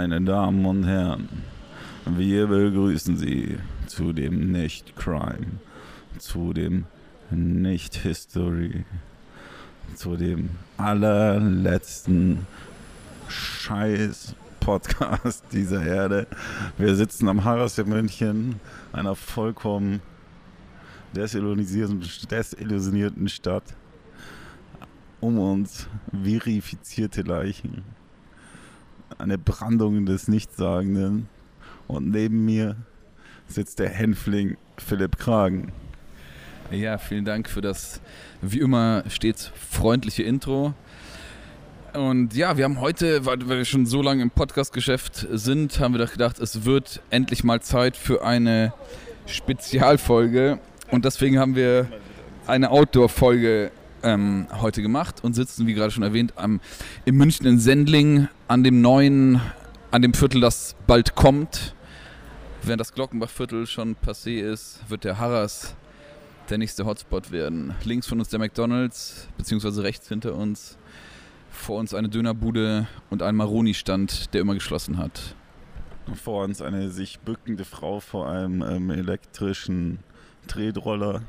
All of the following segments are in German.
Meine Damen und Herren, wir begrüßen Sie zu dem Nicht-Crime, zu dem Nicht-History, zu dem allerletzten Scheiß-Podcast dieser Erde. Wir sitzen am Harras in München, einer vollkommen desillusionierten Stadt. Um uns verifizierte Leichen. Eine Brandung des Nichtssagenden. Und neben mir sitzt der Hänfling Philipp Kragen. Ja, vielen Dank für das wie immer stets freundliche Intro. Und ja, wir haben heute, weil wir schon so lange im Podcast-Geschäft sind, haben wir doch gedacht, es wird endlich mal Zeit für eine Spezialfolge. Und deswegen haben wir eine Outdoor-Folge ähm, heute gemacht und sitzen, wie gerade schon erwähnt, am, in München in Sendling an dem neuen, an dem Viertel, das bald kommt. Während das Glockenbachviertel schon passé ist, wird der Harras der nächste Hotspot werden. Links von uns der McDonalds, beziehungsweise rechts hinter uns. Vor uns eine Dönerbude und ein Maroni-Stand, der immer geschlossen hat. Vor uns eine sich bückende Frau vor einem ähm, elektrischen Tretroller.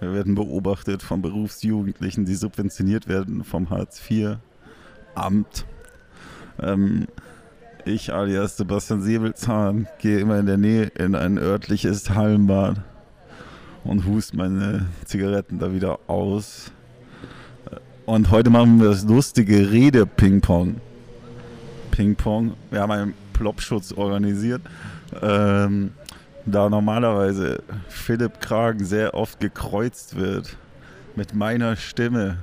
Wir werden beobachtet von Berufsjugendlichen, die subventioniert werden vom Hartz-IV-Amt. Ähm, ich alias Sebastian Säbelzahn gehe immer in der Nähe in ein örtliches Hallenbad und hust meine Zigaretten da wieder aus. Und heute machen wir das lustige Rede-Ping-Pong. Ping-Pong. Wir haben einen Plopschutz organisiert. Ähm, da normalerweise Philipp Kragen sehr oft gekreuzt wird mit meiner Stimme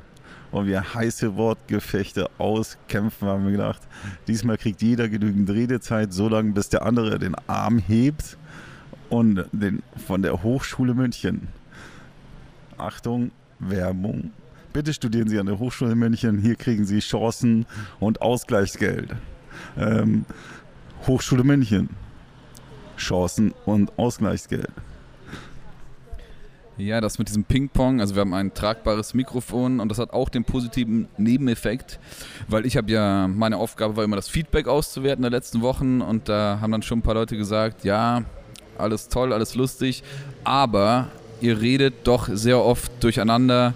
und wir heiße Wortgefechte auskämpfen, haben wir gedacht, diesmal kriegt jeder genügend Redezeit, so lange bis der andere den Arm hebt und den von der Hochschule München. Achtung, Werbung. Bitte studieren Sie an der Hochschule München. Hier kriegen Sie Chancen und Ausgleichsgeld. Ähm, Hochschule München. Chancen und Ausgleichsgeld. Ja, das mit diesem Ping-Pong, also wir haben ein tragbares Mikrofon und das hat auch den positiven Nebeneffekt, weil ich habe ja, meine Aufgabe war immer das Feedback auszuwerten der letzten Wochen und da haben dann schon ein paar Leute gesagt, ja, alles toll, alles lustig, aber ihr redet doch sehr oft durcheinander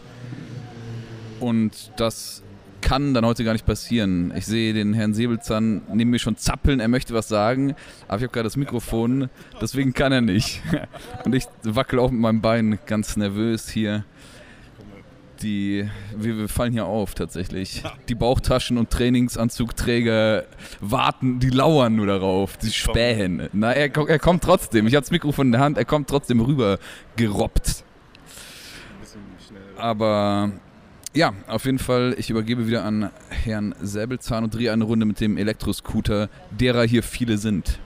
und das kann dann heute gar nicht passieren. Ich sehe den Herrn Säbelzahn neben mir schon zappeln, er möchte was sagen, aber ich habe gerade das Mikrofon, deswegen kann er nicht. Und ich wackel auch mit meinem Bein ganz nervös hier. Die, wir, wir fallen hier auf tatsächlich. Die Bauchtaschen und Trainingsanzugträger warten, die lauern nur darauf, die spähen. Na, er, er kommt trotzdem. Ich habe das Mikrofon in der Hand, er kommt trotzdem rüber gerobbt. Aber ja, auf jeden Fall, ich übergebe wieder an Herrn Säbelzahn und drehe eine Runde mit dem Elektroscooter, derer hier viele sind.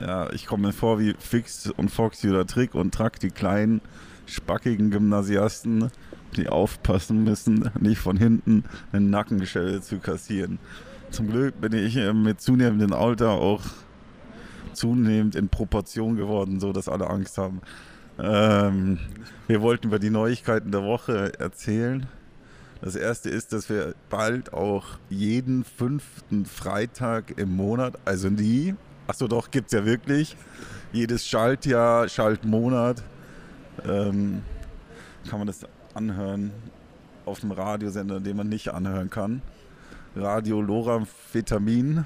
Ja, ich komme mir vor wie Fix und Foxy oder Trick und Track, die kleinen, spackigen Gymnasiasten, die aufpassen müssen, nicht von hinten eine Nackenschelle zu kassieren. Zum Glück bin ich mit zunehmendem Alter auch zunehmend in Proportion geworden, so dass alle Angst haben. Ähm, wir wollten über die Neuigkeiten der Woche erzählen. Das erste ist, dass wir bald auch jeden fünften Freitag im Monat, also nie, achso doch, gibt es ja wirklich, jedes Schaltjahr, Schaltmonat, ähm, kann man das anhören auf dem Radiosender, den man nicht anhören kann. Radio Loramphetamin.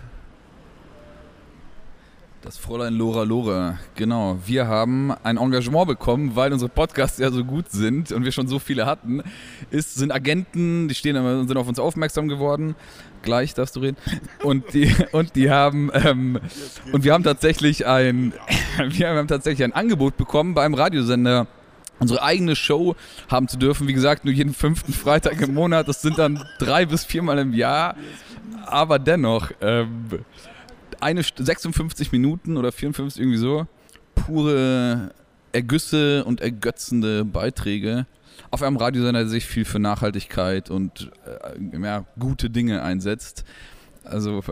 Das Fräulein Lora Lora, genau. Wir haben ein Engagement bekommen, weil unsere Podcasts ja so gut sind und wir schon so viele hatten. Ist, sind Agenten, die stehen, sind auf uns aufmerksam geworden. Gleich darfst du reden. Und die, und die haben, ähm, und wir haben tatsächlich ein, wir haben tatsächlich ein Angebot bekommen beim Radiosender unsere eigene Show haben zu dürfen. Wie gesagt, nur jeden fünften Freitag im Monat. Das sind dann drei bis viermal im Jahr. Aber dennoch, ähm, eine 56 Minuten oder 54 irgendwie so, pure Ergüsse und ergötzende Beiträge auf einem Radiosender, der sich viel für Nachhaltigkeit und äh, ja, gute Dinge einsetzt. Also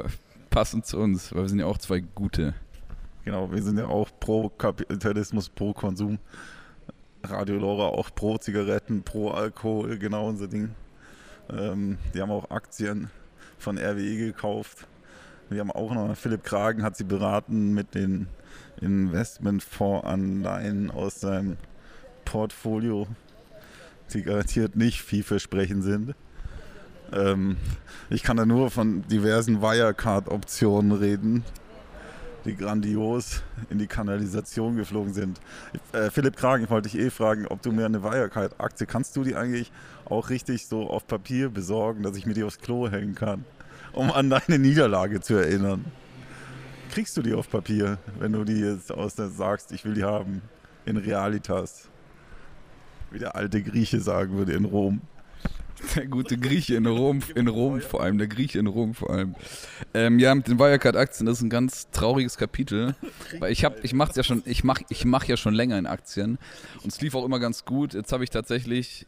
passend zu uns, weil wir sind ja auch zwei gute. Genau, wir sind ja auch pro Kapitalismus, pro Konsum. Radio Laura auch pro Zigaretten, pro Alkohol, genau unser Ding. Ähm, die haben auch Aktien von RWE gekauft. Wir haben auch noch, Philipp Kragen hat sie beraten mit den Investmentfondsanleihen aus seinem Portfolio, die garantiert nicht vielversprechend sind. Ähm, ich kann da nur von diversen Wirecard-Optionen reden, die grandios in die Kanalisation geflogen sind. Äh, Philipp Kragen, ich wollte dich eh fragen, ob du mir eine Wirecard-Aktie, kannst du die eigentlich auch richtig so auf Papier besorgen, dass ich mir die aufs Klo hängen kann, um an deine Niederlage zu erinnern? Kriegst du die auf Papier, wenn du die jetzt aus der sagst, ich will die haben, in Realitas? Wie der alte Grieche sagen würde in Rom. Der gute Grieche in Rom, in Rom vor allem, der Grieche in Rom vor allem. Ähm, ja, mit den Wirecard-Aktien, das ist ein ganz trauriges Kapitel. Weil ich hab, ich mach's ja ich mach, ich mach ja schon länger in Aktien und es lief auch immer ganz gut. Jetzt habe ich tatsächlich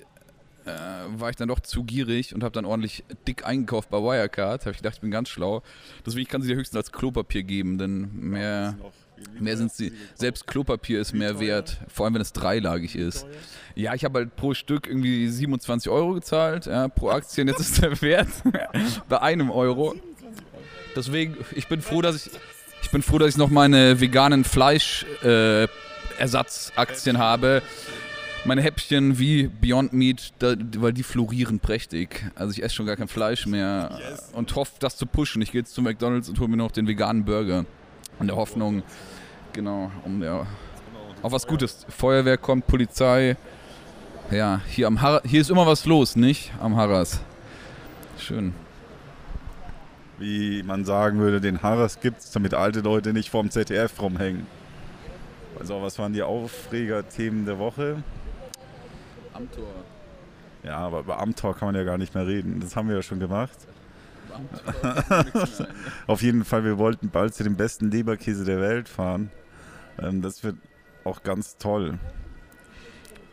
äh, war ich dann doch zu gierig und habe dann ordentlich dick eingekauft bei Wirecard. Habe ich gedacht, ich bin ganz schlau. Deswegen kann sie dir höchstens als Klopapier geben, denn mehr, mehr sind sie. Selbst Klopapier ist mehr wert, vor allem wenn es dreilagig ist. Ja, ich habe halt pro Stück irgendwie 27 Euro gezahlt, ja, pro Aktien. Jetzt ist der Wert bei einem Euro. Deswegen, ich bin froh, dass ich, ich bin froh, dass ich noch meine veganen Fleischersatzsaktien äh, habe meine Häppchen wie Beyond Meat, da, weil die florieren prächtig. Also ich esse schon gar kein Fleisch mehr und hoffe, das zu pushen. Ich gehe jetzt zu McDonalds und hole mir noch den veganen Burger. In der Hoffnung, genau, um ja, auf was Gutes. Feuerwehr kommt, Polizei. Ja, hier am Har hier ist immer was los, nicht? Am Harras. Schön. Wie man sagen würde, den Harras gibt es, damit alte Leute nicht vorm ZDF rumhängen. Also, was waren die Aufreger-Themen der Woche? Amtor. Ja, aber über Amtor kann man ja gar nicht mehr reden. Das haben wir ja schon gemacht. Auf jeden Fall, wir wollten bald zu dem besten Leberkäse der Welt fahren. Ähm, das wird auch ganz toll.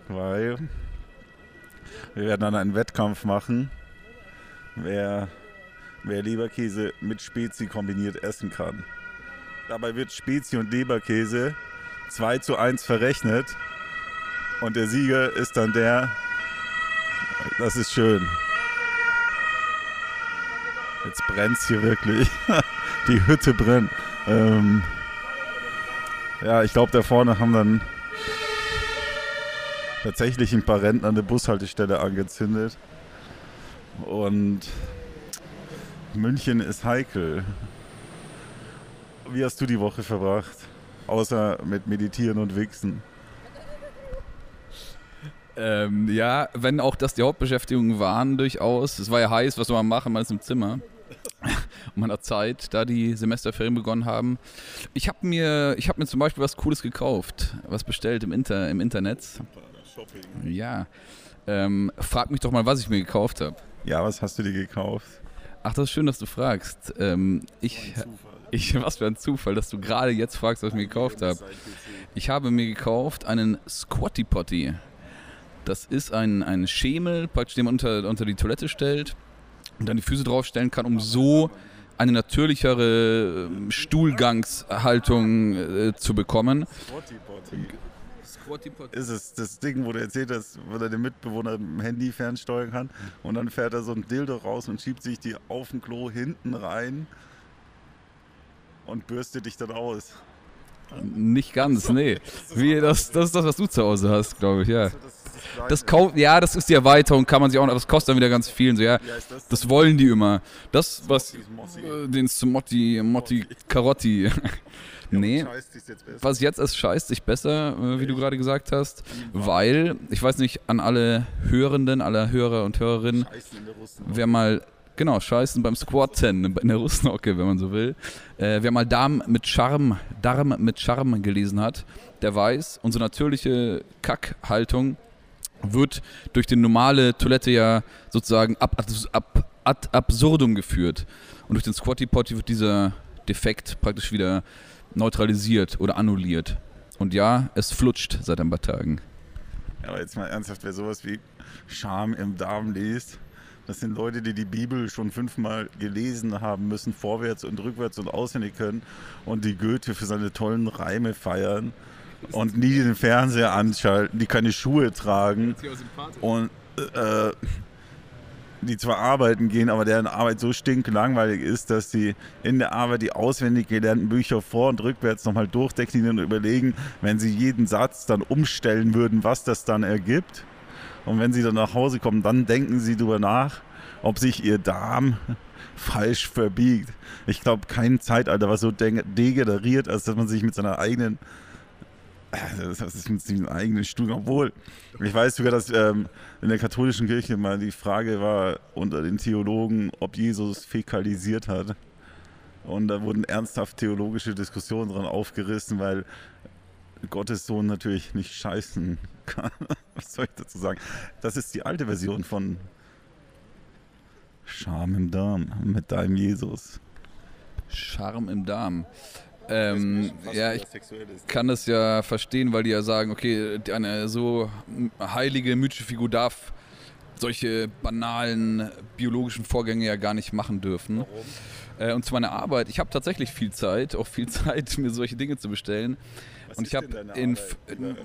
Weil wir werden dann einen Wettkampf machen, wer, wer Leberkäse mit Spezi kombiniert essen kann. Dabei wird Spezi und Leberkäse 2 zu 1 verrechnet und der Sieger ist dann der. Das ist schön. Jetzt brennt es hier wirklich. Die Hütte brennt. Ähm ja, ich glaube, da vorne haben dann tatsächlich ein paar Rentner eine Bushaltestelle angezündet. Und München ist heikel. Wie hast du die Woche verbracht? Außer mit Meditieren und Wichsen. Ähm, ja, wenn auch das die Hauptbeschäftigungen waren, durchaus. Es war ja heiß, was soll man machen, man ist im Zimmer. um meiner Zeit, da die Semesterferien begonnen haben. Ich habe mir, hab mir zum Beispiel was Cooles gekauft, was bestellt im, Inter, im Internet. Shopping. Ja. Ähm, frag mich doch mal, was ich mir gekauft habe. Ja, was hast du dir gekauft? Ach, das ist schön, dass du fragst. Ähm, ich, ich, was für ein Zufall, dass du gerade jetzt fragst, was ich mir gekauft habe. Ich habe mir gekauft einen Squatty Potty. Das ist ein, ein Schemel, praktisch, den man unter, unter die Toilette stellt und dann die Füße draufstellen kann, um so eine natürlichere ähm, Stuhlgangshaltung äh, zu bekommen. Ist es das Ding, wo du erzählt hast, wo er den Mitbewohner mit dem Handy fernsteuern kann und dann fährt er so ein Dildo raus und schiebt sich die auf dem Klo hinten rein und bürstet dich dann aus. Nicht ganz, nee. Wie, das, das ist das, was du zu Hause hast, glaube ich, ja. Das kauft, ja, das ist die Erweiterung, kann man sich auch noch, das kostet dann wieder ganz viel. So, ja, das? Wollen die immer. Das, was, äh, den Smotti, Motti, Karotti. nee, was jetzt ist, scheißt sich besser, äh, wie du gerade gesagt hast, weil, ich weiß nicht, an alle Hörenden, alle Hörer und Hörerinnen, wer mal Genau, scheißen beim Squatten in der Russenocke, wenn man so will. Äh, wer mal Darm mit Charme, Darm mit Charme gelesen hat, der weiß, unsere natürliche Kackhaltung wird durch die normale Toilette ja sozusagen ab, ab, ad absurdum geführt. Und durch den Squatty Potty wird dieser Defekt praktisch wieder neutralisiert oder annulliert. Und ja, es flutscht seit ein paar Tagen. Ja, aber jetzt mal ernsthaft, wer sowas wie Scham im Darm liest, das sind Leute, die die Bibel schon fünfmal gelesen haben müssen, vorwärts und rückwärts und auswendig können und die Goethe für seine tollen Reime feiern und nie den Fernseher anschalten, die keine Schuhe tragen und äh, die zwar arbeiten gehen, aber deren Arbeit so stinklangweilig ist, dass sie in der Arbeit die auswendig gelernten Bücher vor- und rückwärts nochmal durchdeklinieren und überlegen, wenn sie jeden Satz dann umstellen würden, was das dann ergibt. Und wenn sie dann nach Hause kommen, dann denken sie darüber nach, ob sich ihr Darm falsch verbiegt. Ich glaube, kein Zeitalter war so degeneriert, als dass man sich mit seiner eigenen das ist mit seinem eigenen Stuhl, obwohl ich weiß sogar, dass ähm, in der katholischen Kirche mal die Frage war unter den Theologen, ob Jesus fäkalisiert hat. Und da wurden ernsthaft theologische Diskussionen dran aufgerissen, weil Gottes Sohn natürlich nicht scheißen kann. Was soll ich dazu sagen? Das ist die alte Version von Scham im Darm mit deinem Jesus. Charme im Darm. Ähm, ja, ich kann das ja verstehen, weil die ja sagen, okay, eine so heilige, mythische Figur darf solche banalen biologischen Vorgänge ja gar nicht machen dürfen. Warum? Äh, und zu meiner Arbeit, ich habe tatsächlich viel Zeit, auch viel Zeit, mir solche Dinge zu bestellen. Was und ich habe in, in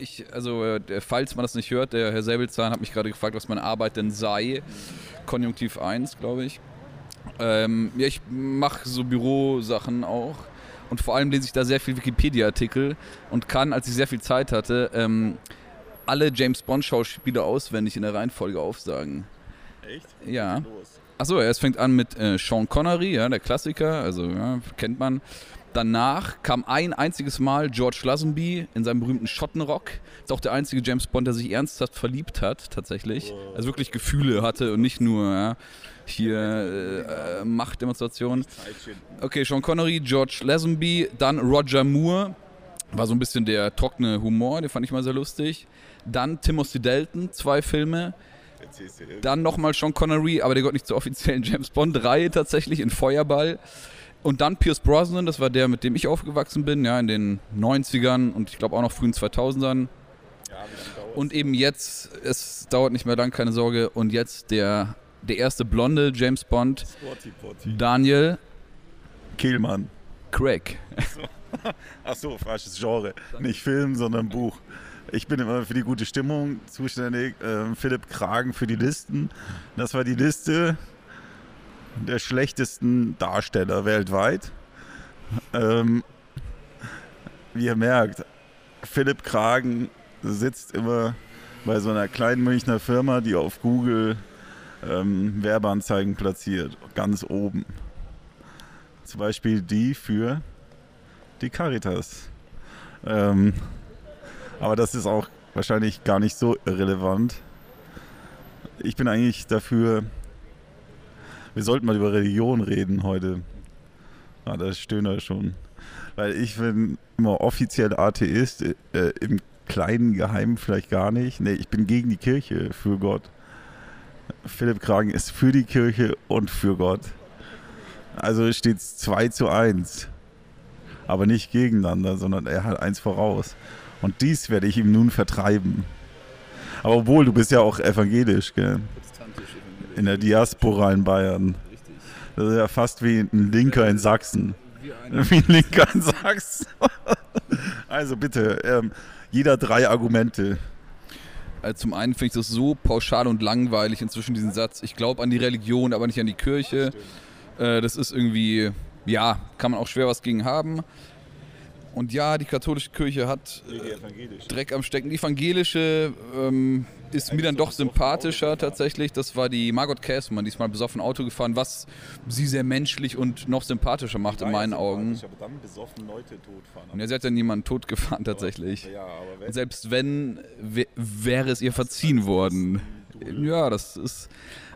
ich also äh, falls man das nicht hört, der Herr Säbelzahn hat mich gerade gefragt, was meine Arbeit denn sei. Konjunktiv 1, glaube ich. Ähm, ja, ich mache so Bürosachen auch und vor allem lese ich da sehr viel Wikipedia-Artikel und kann, als ich sehr viel Zeit hatte, ähm, alle James Bond-Schauspieler auswendig in der Reihenfolge aufsagen. Echt? Ja. Achso, es fängt an mit äh, Sean Connery, ja, der Klassiker, also ja, kennt man. Danach kam ein einziges Mal George Lazenby in seinem berühmten Schottenrock. Ist auch der einzige James Bond, der sich ernsthaft verliebt hat, tatsächlich. Also wirklich Gefühle hatte und nicht nur ja, hier äh, Machtdemonstrationen. Okay, Sean Connery, George Lazenby, dann Roger Moore. War so ein bisschen der trockene Humor, den fand ich mal sehr lustig. Dann Timothy Dalton, zwei Filme. Dann nochmal Sean Connery, aber der gehört nicht zur offiziellen James Bond-Reihe tatsächlich in Feuerball. Und dann Pierce Brosnan, das war der, mit dem ich aufgewachsen bin, ja, in den 90ern und ich glaube auch noch frühen 2000ern. Und eben jetzt, es dauert nicht mehr lang, keine Sorge, und jetzt der, der erste blonde James Bond, Daniel Kehlmann. Craig. Ach so, falsches Genre. Nicht Film, sondern Buch. Ich bin immer für die gute Stimmung zuständig. Ähm, Philipp Kragen für die Listen. Das war die Liste der schlechtesten Darsteller weltweit. Ähm, wie ihr merkt, Philipp Kragen sitzt immer bei so einer kleinen Münchner Firma, die auf Google ähm, Werbeanzeigen platziert, ganz oben. Zum Beispiel die für die Caritas. Ähm, aber das ist auch wahrscheinlich gar nicht so irrelevant. Ich bin eigentlich dafür, wir sollten mal über Religion reden heute. Ah, da stöhnt schon. Weil ich bin immer offiziell Atheist, äh, im kleinen Geheimen vielleicht gar nicht. Nee, ich bin gegen die Kirche, für Gott. Philipp Kragen ist für die Kirche und für Gott. Also steht es 2 zu 1. Aber nicht gegeneinander, sondern er hat eins voraus. Und dies werde ich ihm nun vertreiben. Aber obwohl, du bist ja auch evangelisch, gell? in der Diaspora in Bayern. Das ist ja fast wie ein Linker in Sachsen. Wie ein Linker in Sachsen. also bitte, ähm, jeder drei Argumente. Also zum einen finde ich das so pauschal und langweilig inzwischen diesen Satz. Ich glaube an die Religion, aber nicht an die Kirche. Das, äh, das ist irgendwie, ja, kann man auch schwer was gegen haben. Und ja, die katholische Kirche hat äh, Dreck am Stecken. Die evangelische ähm, ist mir dann doch sympathischer tatsächlich. Das war die Margot Käßmann, die ist mal besoffen Auto gefahren, was sie sehr menschlich und noch sympathischer macht in meinen Augen. Aber dann besoffen Leute totfahren. Und ja, sie hat ja niemanden tot gefahren tatsächlich. Ja, aber selbst wenn, wäre es ihr verziehen worden. Ja, das ist.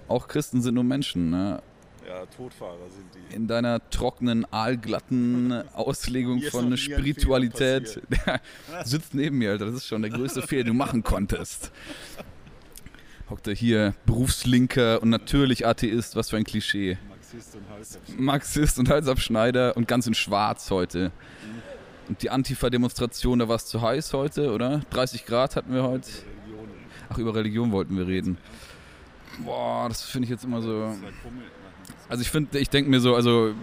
Auch Christen sind nur Menschen. Ne? Ja, Todfahrer sind die. In deiner trockenen, aalglatten Auslegung von Spiritualität. Sitzt neben mir, Alter. Das ist schon der größte Fehler, den du machen konntest. Hockt er hier, Berufslinker und natürlich Atheist. Was für ein Klischee. Marxist und Halsabschneider. Marxist und Halsabschneider und ganz in schwarz heute. Und die Antifa-Demonstration, da war es zu heiß heute, oder? 30 Grad hatten wir heute. Ach, über Religion wollten wir reden. Boah, das finde ich jetzt immer so. Also ich finde, ich denke mir so, also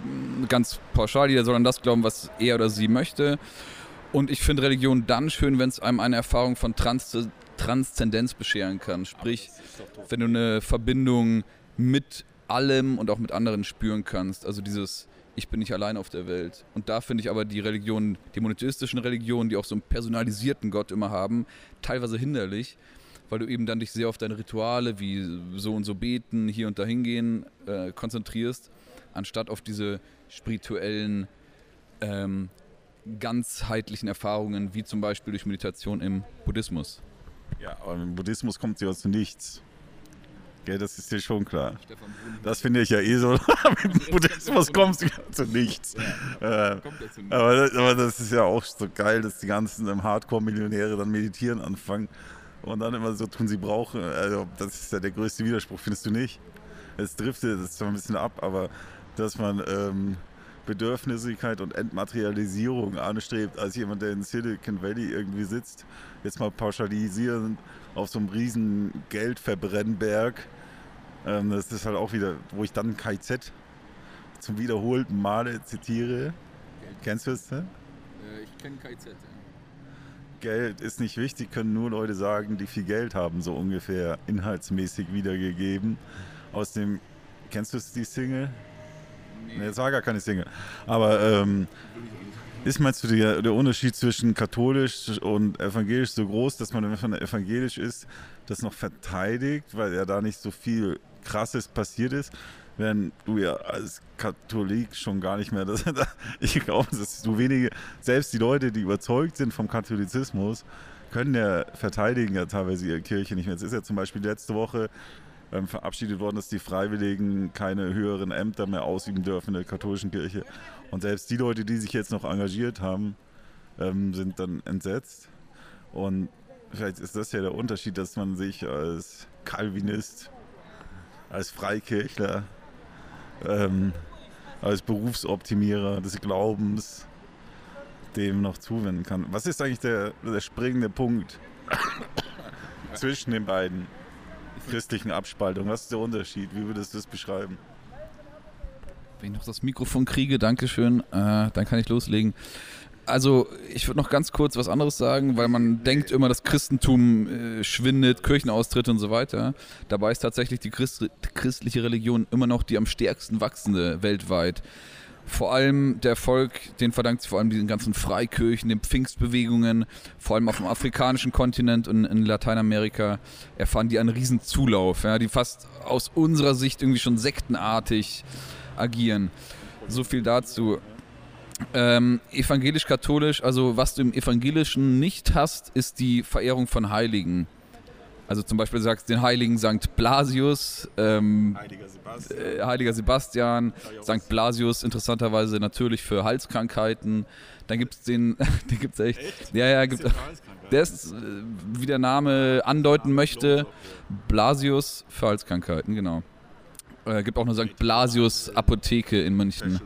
ganz pauschal, jeder soll an das glauben, was er oder sie möchte. Und ich finde Religion dann schön, wenn es einem eine Erfahrung von Trans Transzendenz bescheren kann. Sprich, wenn du eine Verbindung mit allem und auch mit anderen spüren kannst. Also dieses ich bin nicht allein auf der Welt. Und da finde ich aber die Religionen, die monotheistischen Religionen, die auch so einen personalisierten Gott immer haben, teilweise hinderlich, weil du eben dann dich sehr auf deine Rituale wie so und so beten, hier und da hingehen äh, konzentrierst, anstatt auf diese spirituellen, ähm, ganzheitlichen Erfahrungen, wie zum Beispiel durch Meditation im Buddhismus. Ja, aber im Buddhismus kommt sie aus Nichts. Gell, das ist dir schon klar. Das finde ich ja eh so. Mit dem Buddhismus kommst du zu nichts. Ja, äh, aber, das, aber, das, ist ja auch so geil, dass die ganzen Hardcore-Millionäre dann meditieren anfangen und dann immer so tun, sie brauchen. Also, das ist ja der größte Widerspruch, findest du nicht? Es driftet das zwar ein bisschen ab, aber dass man ähm, Bedürfnissigkeit und Entmaterialisierung anstrebt, als jemand, der in Silicon Valley irgendwie sitzt, jetzt mal pauschalisieren auf so einem riesen Geldverbrennberg. Ähm, das ist halt auch wieder, wo ich dann KZ zum wiederholten Male zitiere. Geld. Kennst du das? Ne? Äh, ich kenne KZ, ja. Geld ist nicht wichtig, können nur Leute sagen, die viel Geld haben, so ungefähr inhaltsmäßig wiedergegeben. Aus dem, kennst du die Single? Nee, nee das war gar keine Single. Aber ähm, ist meinst du der, der Unterschied zwischen katholisch und evangelisch so groß, dass man, wenn man evangelisch ist, das noch verteidigt, weil ja da nicht so viel Krasses passiert ist? Während du ja als Katholik schon gar nicht mehr, das, ich glaube, dass du wenige, selbst die Leute, die überzeugt sind vom Katholizismus, können ja verteidigen ja teilweise ihre Kirche nicht mehr. Jetzt ist ja zum Beispiel letzte Woche ähm, verabschiedet worden, dass die Freiwilligen keine höheren Ämter mehr ausüben dürfen in der katholischen Kirche. Und selbst die Leute, die sich jetzt noch engagiert haben, ähm, sind dann entsetzt. Und vielleicht ist das ja der Unterschied, dass man sich als Calvinist, als Freikirchler, ähm, als Berufsoptimierer des Glaubens dem noch zuwenden kann. Was ist eigentlich der, der springende Punkt zwischen den beiden? christlichen Abspaltung. Was ist der Unterschied? Wie würdest du das beschreiben? Wenn ich noch das Mikrofon kriege, Dankeschön, äh, dann kann ich loslegen. Also, ich würde noch ganz kurz was anderes sagen, weil man denkt immer, das Christentum äh, schwindet, Kirchenaustritte und so weiter. Dabei ist tatsächlich die Christ christliche Religion immer noch die am stärksten wachsende weltweit vor allem der Erfolg, den verdankt sich vor allem diesen ganzen Freikirchen, den Pfingstbewegungen, vor allem auf dem afrikanischen Kontinent und in Lateinamerika erfahren die einen riesen Zulauf, ja, die fast aus unserer Sicht irgendwie schon sektenartig agieren. So viel dazu. Ähm, Evangelisch-katholisch, also was du im Evangelischen nicht hast, ist die Verehrung von Heiligen. Also zum Beispiel sagst du den heiligen St. Blasius, ähm, Heiliger Sebastian, äh, Heiliger Sebastian St. Blasius interessanterweise natürlich für Halskrankheiten. Dann gibt es den, den gibt es echt. echt. Ja, ja, gibt, der ist, äh, wie der Name andeuten möchte, Blasius für Halskrankheiten, genau. Äh, gibt auch eine St. Blasius Apotheke in München.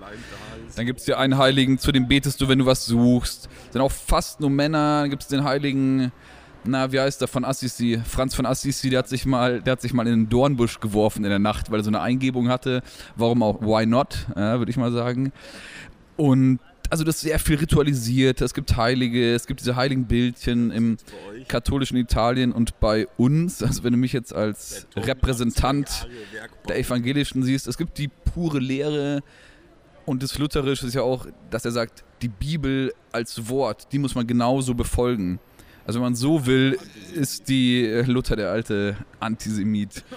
Dann gibt es dir einen Heiligen, zu dem betest du, wenn du was suchst. Dann auch fast nur Männer. Dann gibt es den Heiligen na, wie heißt der von Assisi? Franz von Assisi, der hat sich mal, der hat sich mal in den Dornbusch geworfen in der Nacht, weil er so eine Eingebung hatte. Warum auch? Why not? Ja, Würde ich mal sagen. Und also das ist sehr viel ritualisiert. Es gibt Heilige, es gibt diese heiligen Bildchen im katholischen Italien und bei uns, also wenn du mich jetzt als Repräsentant der Evangelischen siehst, es gibt die pure Lehre und das Lutherische ist ja auch, dass er sagt, die Bibel als Wort, die muss man genauso befolgen. Also wenn man so will, ist die äh, Luther der alte Antisemit.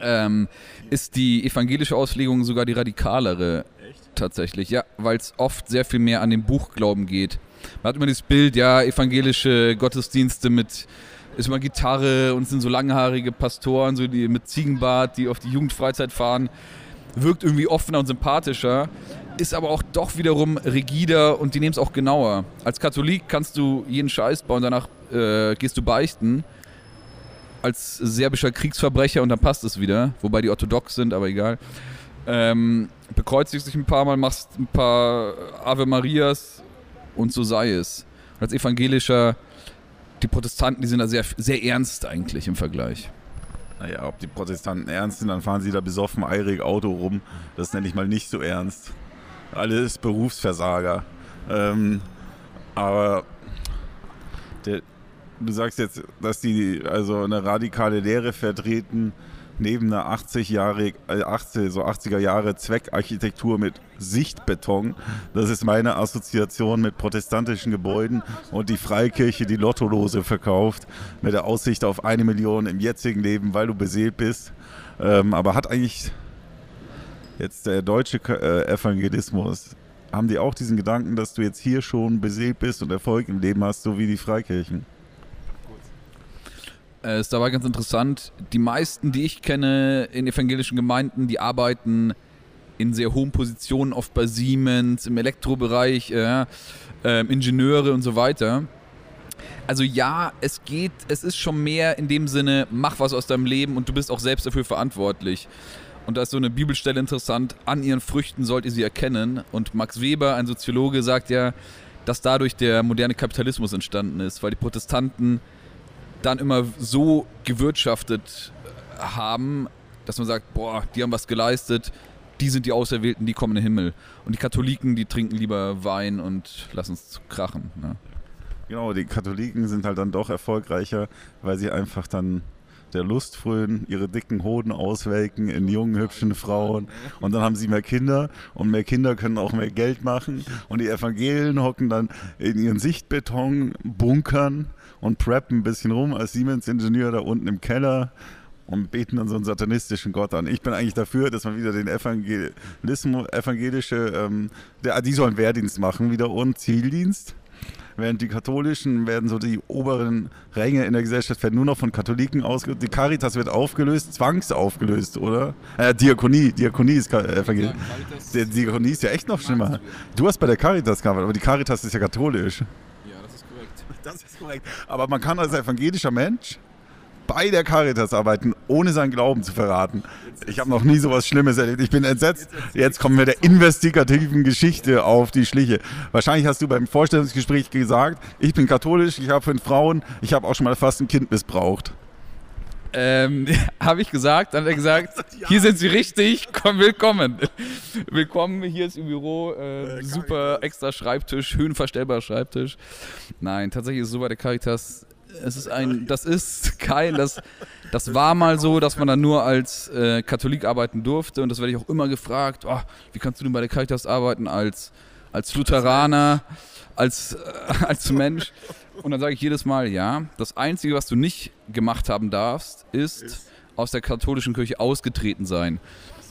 Ähm, ist die evangelische Auslegung sogar die radikalere. Echt? Tatsächlich, ja, weil es oft sehr viel mehr an den Buchglauben geht. Man hat immer dieses Bild, ja, evangelische Gottesdienste mit ist immer Gitarre und sind so langhaarige Pastoren, so die mit Ziegenbart, die auf die Jugendfreizeit fahren. Wirkt irgendwie offener und sympathischer ist aber auch doch wiederum rigider und die nehmen es auch genauer. Als Katholik kannst du jeden Scheiß bauen, danach äh, gehst du beichten. Als serbischer Kriegsverbrecher und dann passt es wieder. Wobei die orthodox sind, aber egal. Ähm, bekreuzigst dich ein paar Mal, machst ein paar Ave Marias und so sei es. Als evangelischer, die Protestanten, die sind da sehr, sehr ernst eigentlich im Vergleich. Naja, ob die Protestanten ernst sind, dann fahren sie da besoffen eirig Auto rum. Das nenne ich mal nicht so ernst alles Berufsversager. Ähm, aber der, du sagst jetzt, dass die also eine radikale Lehre vertreten, neben einer 80 Jahre, 80, so 80er Jahre Zweckarchitektur mit Sichtbeton. Das ist meine Assoziation mit protestantischen Gebäuden und die Freikirche, die Lottolose verkauft, mit der Aussicht auf eine Million im jetzigen Leben, weil du beseelt bist. Ähm, aber hat eigentlich jetzt der deutsche äh, Evangelismus, haben die auch diesen Gedanken, dass du jetzt hier schon beseelt bist und Erfolg im Leben hast, so wie die Freikirchen? Äh, ist dabei ganz interessant. Die meisten, die ich kenne in evangelischen Gemeinden, die arbeiten in sehr hohen Positionen, oft bei Siemens, im Elektrobereich, äh, äh, Ingenieure und so weiter. Also ja, es geht, es ist schon mehr in dem Sinne, mach was aus deinem Leben und du bist auch selbst dafür verantwortlich. Und da ist so eine Bibelstelle interessant, an ihren Früchten sollt ihr sie erkennen. Und Max Weber, ein Soziologe, sagt ja, dass dadurch der moderne Kapitalismus entstanden ist, weil die Protestanten dann immer so gewirtschaftet haben, dass man sagt, boah, die haben was geleistet, die sind die Auserwählten, die kommen in den Himmel. Und die Katholiken, die trinken lieber Wein und lassen es krachen. Ne? Genau, die Katholiken sind halt dann doch erfolgreicher, weil sie einfach dann der Lust frönen, ihre dicken Hoden auswelken in jungen, hübschen Frauen. Und dann haben sie mehr Kinder und mehr Kinder können auch mehr Geld machen. Und die Evangelien hocken dann in ihren Sichtbeton, bunkern und preppen ein bisschen rum als Siemens-Ingenieur da unten im Keller und beten dann so einen satanistischen Gott an. Ich bin eigentlich dafür, dass man wieder den Evangelismus, evangelische, ähm, der, die sollen Wehrdienst machen wieder und Zieldienst während die katholischen werden so die oberen Ränge in der Gesellschaft werden nur noch von Katholiken ausgelöst. Die Caritas wird aufgelöst, zwangsaufgelöst, oder? Äh, Diakonie, Diakonie ist evangelisch. Äh, der Diakonie ist ja echt noch schlimmer. Du hast bei der Caritas gearbeitet, aber die Caritas ist ja katholisch. Das ist korrekt. Aber man kann als evangelischer Mensch bei der Caritas arbeiten, ohne seinen Glauben zu verraten. Ich habe noch nie so was Schlimmes erlebt. Ich bin entsetzt. Jetzt kommen wir der investigativen Geschichte auf die Schliche. Wahrscheinlich hast du beim Vorstellungsgespräch gesagt, ich bin katholisch, ich habe fünf Frauen, ich habe auch schon mal fast ein Kind missbraucht. Ähm, habe ich gesagt, dann hat er gesagt, hier sind Sie richtig, komm, willkommen. Willkommen, hier ist Ihr Büro, äh, super extra Schreibtisch, höhenverstellbarer Schreibtisch. Nein, tatsächlich ist es so bei der Caritas, es ist ein, das ist kein, das, das war mal so, dass man dann nur als äh, Katholik arbeiten durfte und das werde ich auch immer gefragt, oh, wie kannst du denn bei der Caritas arbeiten als, als Lutheraner, als, äh, als Mensch? Und dann sage ich jedes Mal, ja, das Einzige, was du nicht gemacht haben darfst, ist aus der katholischen Kirche ausgetreten sein.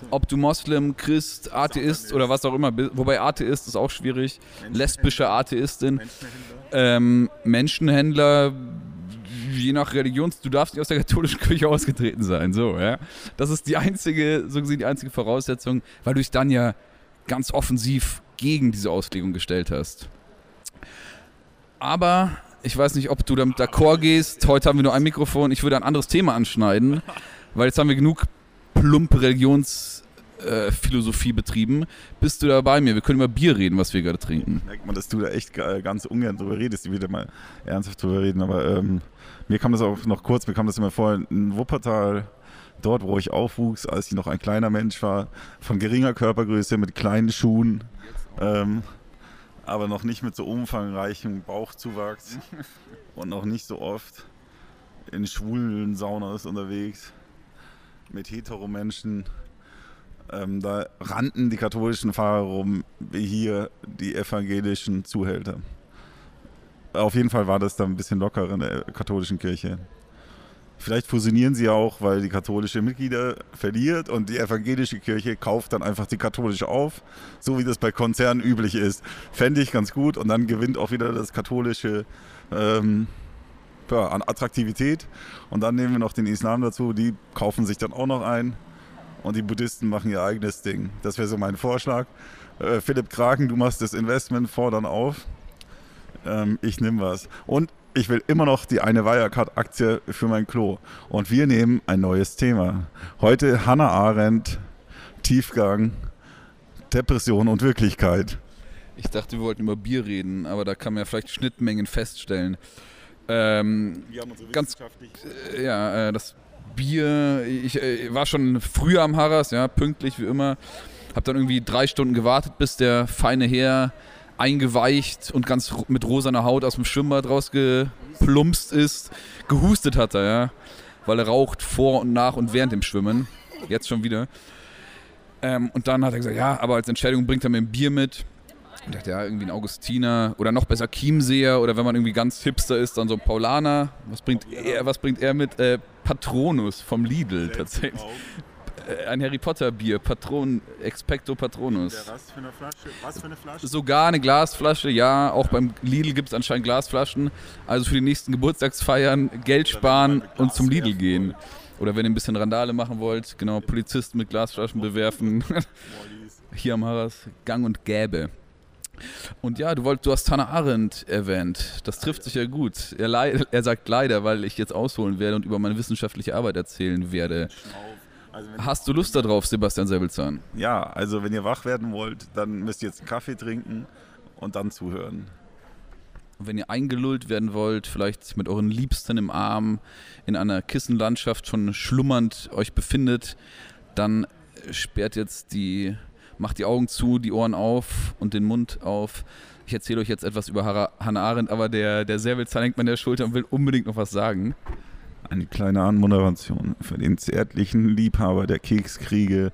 Ob du Moslem, Christ, Atheist oder was auch immer bist, wobei Atheist ist auch schwierig, lesbische Atheistin, ähm, Menschenhändler, je nach Religion, du darfst nicht aus der katholischen Kirche ausgetreten sein. So, ja. Das ist die einzige, so gesehen, die einzige Voraussetzung, weil du dich dann ja ganz offensiv gegen diese Auslegung gestellt hast. Aber ich weiß nicht, ob du damit d'accord gehst. Heute haben wir nur ein Mikrofon. Ich würde ein anderes Thema anschneiden, weil jetzt haben wir genug plumpe Religionsphilosophie äh, betrieben. Bist du da bei mir? Wir können über Bier reden, was wir gerade trinken. Merkt man, dass du da echt ganz ungern drüber redest, die wieder mal ernsthaft drüber reden. Aber ähm, mir kam das auch noch kurz, mir kam das immer vor, in Wuppertal, dort, wo ich aufwuchs, als ich noch ein kleiner Mensch war, von geringer Körpergröße, mit kleinen Schuhen, ähm, aber noch nicht mit so umfangreichem Bauchzuwachs und noch nicht so oft in schwulen Saunas unterwegs, mit Heteromenschen. Ähm, da rannten die katholischen Fahrer rum, wie hier die evangelischen Zuhälter auf jeden Fall war das da ein bisschen lockerer in der katholischen Kirche. Vielleicht fusionieren sie auch, weil die katholische Mitglieder verliert und die evangelische Kirche kauft dann einfach die katholische auf, so wie das bei Konzernen üblich ist. Fände ich ganz gut und dann gewinnt auch wieder das katholische ähm, ja, an Attraktivität. Und dann nehmen wir noch den Islam dazu, die kaufen sich dann auch noch ein und die Buddhisten machen ihr eigenes Ding. Das wäre so mein Vorschlag. Äh, Philipp Kraken, du machst das Investment, fordern auf ähm, ich nehme was. Und ich will immer noch die eine Wirecard-Aktie für mein Klo. Und wir nehmen ein neues Thema. Heute Hannah Arendt, Tiefgang, Depression und Wirklichkeit. Ich dachte, wir wollten über Bier reden, aber da kann man ja vielleicht Schnittmengen feststellen. Ähm, wir haben unsere ganz, äh, ja, äh, das Bier, ich äh, war schon früher am Harras, ja, pünktlich wie immer. Hab dann irgendwie drei Stunden gewartet, bis der feine Herr eingeweicht und ganz mit rosaner Haut aus dem Schwimmbad rausgeplumpst ist. Gehustet hat er, ja. Weil er raucht vor und nach und während dem Schwimmen. Jetzt schon wieder. Ähm, und dann hat er gesagt, ja, aber als Entschädigung bringt er mir ein Bier mit. Ich dachte, ja, irgendwie ein Augustiner oder noch besser Chiemseer oder wenn man irgendwie ganz hipster ist, dann so ein Paulaner. Was bringt er, was bringt er mit? Äh, Patronus vom Lidl tatsächlich. Äh, ein Harry Potter Bier, Patron, Expecto Patronus. Was für eine Flasche? Was für eine Flasche? Sogar eine Glasflasche, ja. Auch beim Lidl gibt es anscheinend Glasflaschen. Also für die nächsten Geburtstagsfeiern Geld sparen und zum Lidl gehen. Oder wenn ihr ein bisschen Randale machen wollt, genau, Polizisten mit Glasflaschen bewerfen. Hier am Harras gang und gäbe. Und ja, du, wollt, du hast Hannah Arendt erwähnt. Das trifft sich ja gut. Er, er, sagt leider, weil ich jetzt ausholen werde und über meine wissenschaftliche Arbeit erzählen werde. Also hast du Lust darauf, Sebastian Säbelzahn? Ja, also wenn ihr wach werden wollt, dann müsst ihr jetzt einen Kaffee trinken und dann zuhören. Und wenn ihr eingelullt werden wollt, vielleicht mit euren Liebsten im Arm in einer Kissenlandschaft schon schlummernd euch befindet, dann sperrt jetzt die macht die Augen zu, die Ohren auf und den Mund auf. Ich erzähle euch jetzt etwas über Hannah Arendt, aber der, der Säbelzahn hängt mir an der Schulter und will unbedingt noch was sagen. Eine kleine Anmoderation für den zärtlichen Liebhaber der Kekskriege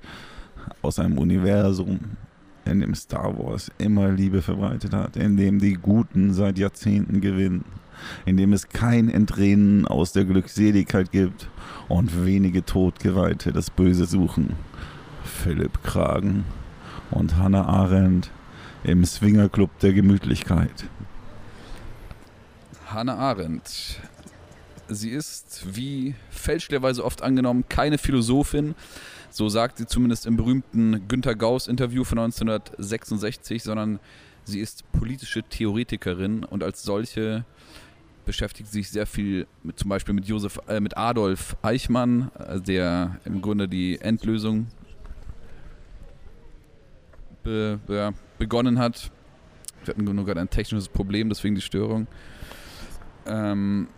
aus einem Universum, in dem Star Wars immer Liebe verbreitet hat, in dem die Guten seit Jahrzehnten gewinnen, in dem es kein Entrennen aus der Glückseligkeit gibt und wenige Todgeweihte das Böse suchen. Philipp Kragen und Hannah Arendt im Swingerclub der Gemütlichkeit. Hannah Arendt. Sie ist, wie fälschlicherweise oft angenommen, keine Philosophin. So sagt sie zumindest im berühmten Günter Gauss-Interview von 1966, sondern sie ist politische Theoretikerin und als solche beschäftigt sie sich sehr viel mit, zum Beispiel mit, Josef, äh, mit Adolf Eichmann, äh, der im Grunde die Endlösung be, ja, begonnen hat. Wir hatten nur gerade ein technisches Problem, deswegen die Störung. Ähm,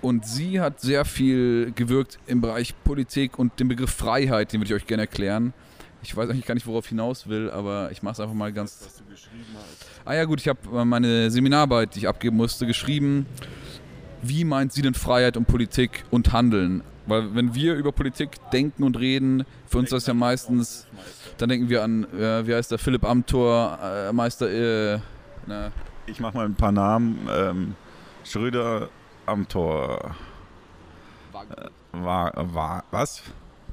und sie hat sehr viel gewirkt im Bereich Politik und den Begriff Freiheit, den würde ich euch gerne erklären. Ich weiß eigentlich gar nicht, worauf ich hinaus will, aber ich mache es einfach mal ganz. Was du geschrieben hast. Ah ja gut, ich habe meine Seminararbeit, die ich abgeben musste, geschrieben. Wie meint sie denn Freiheit und Politik und Handeln? Weil wenn wir über Politik denken und reden, für uns ist das ja meistens dann denken wir an, äh, wie heißt der, Philipp Amthor, äh, Meister. Äh, na. Ich mache mal ein paar Namen. Ähm, Schröder, Amthor. Äh, war, war, was?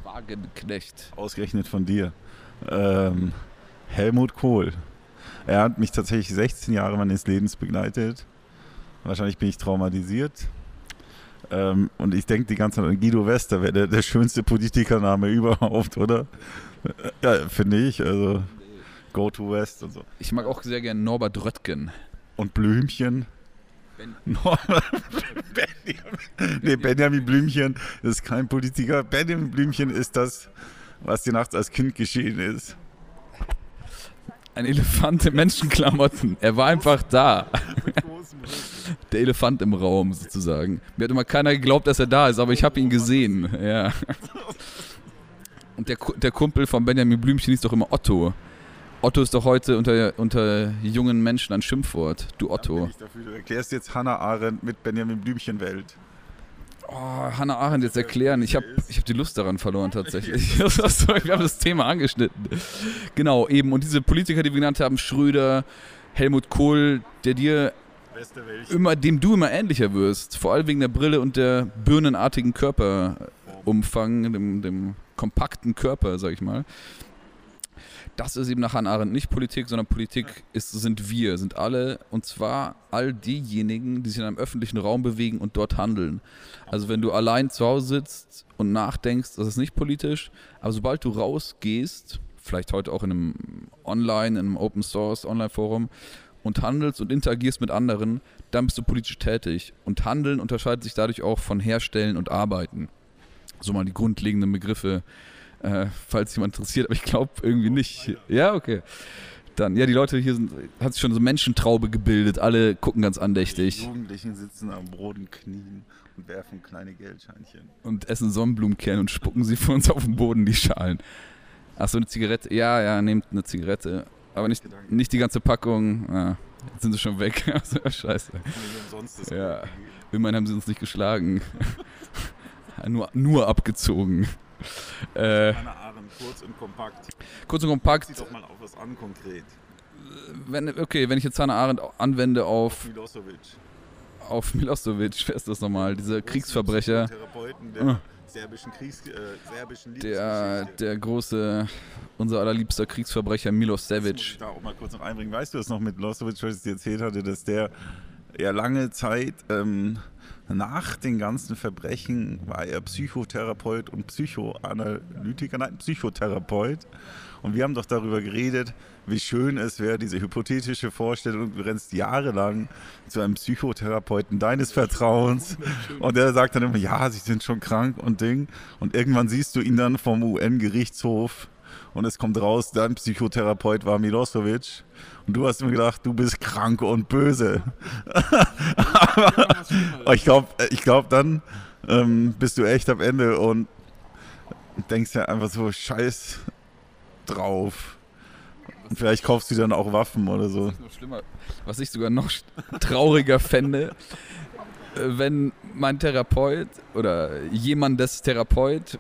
Wagenknecht. Ausgerechnet von dir. Ähm, Helmut Kohl. Er hat mich tatsächlich 16 Jahre meines Lebens begleitet. Wahrscheinlich bin ich traumatisiert. Ähm, und ich denke die ganze Zeit an Guido Wester, wäre der, der schönste Politikername überhaupt, oder? Ja, finde ich. Also Go to West und so. Ich mag auch sehr gerne Norbert Röttgen. Und Blümchen. Ben Benjamin, nee, Benjamin Blümchen ist kein Politiker. Benjamin Blümchen ist das, was dir nachts als Kind geschehen ist. Ein Elefant in Menschenklamotten. Er war einfach da. Der Elefant im Raum sozusagen. Mir hat immer keiner geglaubt, dass er da ist, aber ich habe ihn gesehen. Ja. Und der, der Kumpel von Benjamin Blümchen hieß doch immer Otto. Otto ist doch heute unter, unter jungen Menschen ein Schimpfwort. Du Otto. Du erklärst jetzt Hannah Arendt mit Benjamin Blümchen Welt. Oh, Hannah Arendt jetzt erklären. Ich habe ich hab die Lust daran verloren tatsächlich. wir haben das Thema angeschnitten. Genau, eben. Und diese Politiker, die wir genannt haben, Schröder, Helmut Kohl, der dir immer, dem du immer ähnlicher wirst. Vor allem wegen der Brille und der birnenartigen Körperumfang, dem, dem kompakten Körper, sag ich mal. Das ist eben nach Hannah Arendt nicht Politik, sondern Politik ist, sind wir, sind alle, und zwar all diejenigen, die sich in einem öffentlichen Raum bewegen und dort handeln. Also wenn du allein zu Hause sitzt und nachdenkst, das ist nicht politisch, aber sobald du rausgehst, vielleicht heute auch in einem Online, in einem Open Source Online-Forum und handelst und interagierst mit anderen, dann bist du politisch tätig. Und Handeln unterscheidet sich dadurch auch von Herstellen und Arbeiten so mal die grundlegenden Begriffe, äh, falls jemand interessiert, aber ich glaube irgendwie nicht. Ja, okay. Dann, ja, die Leute hier sind, hat sich schon so Menschentraube gebildet, alle gucken ganz andächtig. Die Jugendlichen sitzen am Boden, knien und werfen kleine Geldscheinchen. Und essen Sonnenblumenkerne und spucken sie für uns auf den Boden, die Schalen. Achso, eine Zigarette. Ja, ja, nehmt eine Zigarette. aber nicht, nicht die ganze Packung. Ah, jetzt sind sie schon weg. Also, scheiße. Ja. Immerhin haben sie uns nicht geschlagen. nur, nur abgezogen. Äh, kurz und kompakt. Kurz und kompakt. Sieh doch mal auf was an konkret. Wenn, okay, wenn ich jetzt Hannah Arendt anwende auf. Milosevic. Auf Milosevic, wer ist das nochmal? Dieser Kriegsverbrecher. Therapeuten der ah. serbischen Kriegs, äh, serbischen der, der große, unser allerliebster Kriegsverbrecher Milosevic. Das muss ich da auch mal kurz noch einbringen. Weißt du das noch mit Milosevic, was ich dir erzählt hatte, dass der ja lange Zeit ähm, nach den ganzen Verbrechen war er Psychotherapeut und Psychoanalytiker, nein, Psychotherapeut. Und wir haben doch darüber geredet, wie schön es wäre, diese hypothetische Vorstellung, du rennst jahrelang zu einem Psychotherapeuten deines Vertrauens und der sagt dann immer, ja, sie sind schon krank und Ding. Und irgendwann siehst du ihn dann vom UN-Gerichtshof und es kommt raus, dein Psychotherapeut war Milosevic und du hast mir gedacht, du bist krank und böse. Aber ich glaube, ich glaub, dann ähm, bist du echt am Ende und denkst ja einfach so scheiß drauf. Und vielleicht kaufst du dann auch Waffen oder so. Was ich sogar noch trauriger fände, äh, wenn mein Therapeut oder jemandes Therapeut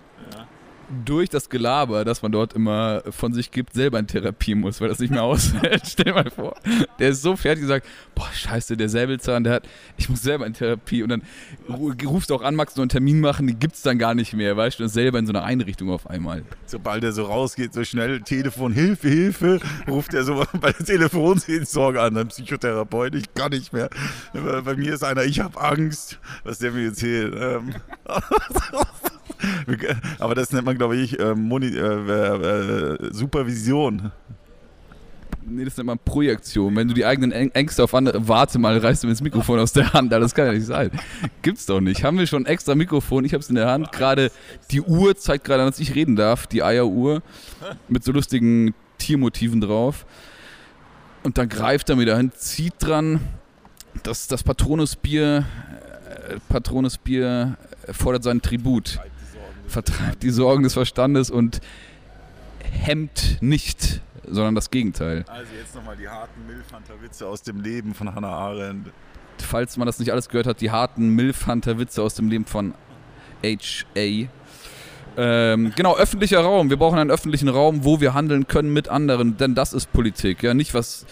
durch das Gelaber, das man dort immer von sich gibt, selber in Therapie muss, weil das nicht mehr aushält. Stell dir mal vor, der ist so fertig gesagt, boah, scheiße, der Säbelzahn, der hat, ich muss selber in Therapie und dann rufst du auch an, magst du einen Termin machen, die gibt's dann gar nicht mehr, weißt du, und selber in so einer Einrichtung auf einmal. Sobald er so rausgeht, so schnell, Telefon, Hilfe, Hilfe, ruft er so bei der Telefonseelsorge an, ein Psychotherapeut, ich kann nicht mehr. Bei mir ist einer, ich habe Angst, was der mir erzählt. Ähm. Aber das nennt man, glaube ich, äh, Moni äh, äh, Supervision. Nee, das nennt man Projektion. Wenn du die eigenen Ängste auf andere. Warte mal, reißt du mir das Mikrofon aus der Hand. Das kann ja nicht sein. Gibt's doch nicht. Haben wir schon extra Mikrofon? Ich hab's in der Hand. Gerade die Uhr zeigt gerade an, dass ich reden darf. Die Eieruhr. Mit so lustigen Tiermotiven drauf. Und dann greift er mir dahin, zieht dran. Das, das Patronusbier. Äh, Patronusbier fordert seinen Tribut vertreibt die Sorgen des Verstandes und hemmt nicht, sondern das Gegenteil. Also jetzt nochmal die harten Milfhunter-Witze aus dem Leben von Hannah Arendt. Falls man das nicht alles gehört hat, die harten Milfhunter-Witze aus dem Leben von H.A. Ähm, genau, öffentlicher Raum. Wir brauchen einen öffentlichen Raum, wo wir handeln können mit anderen, denn das ist Politik. Ja, nicht was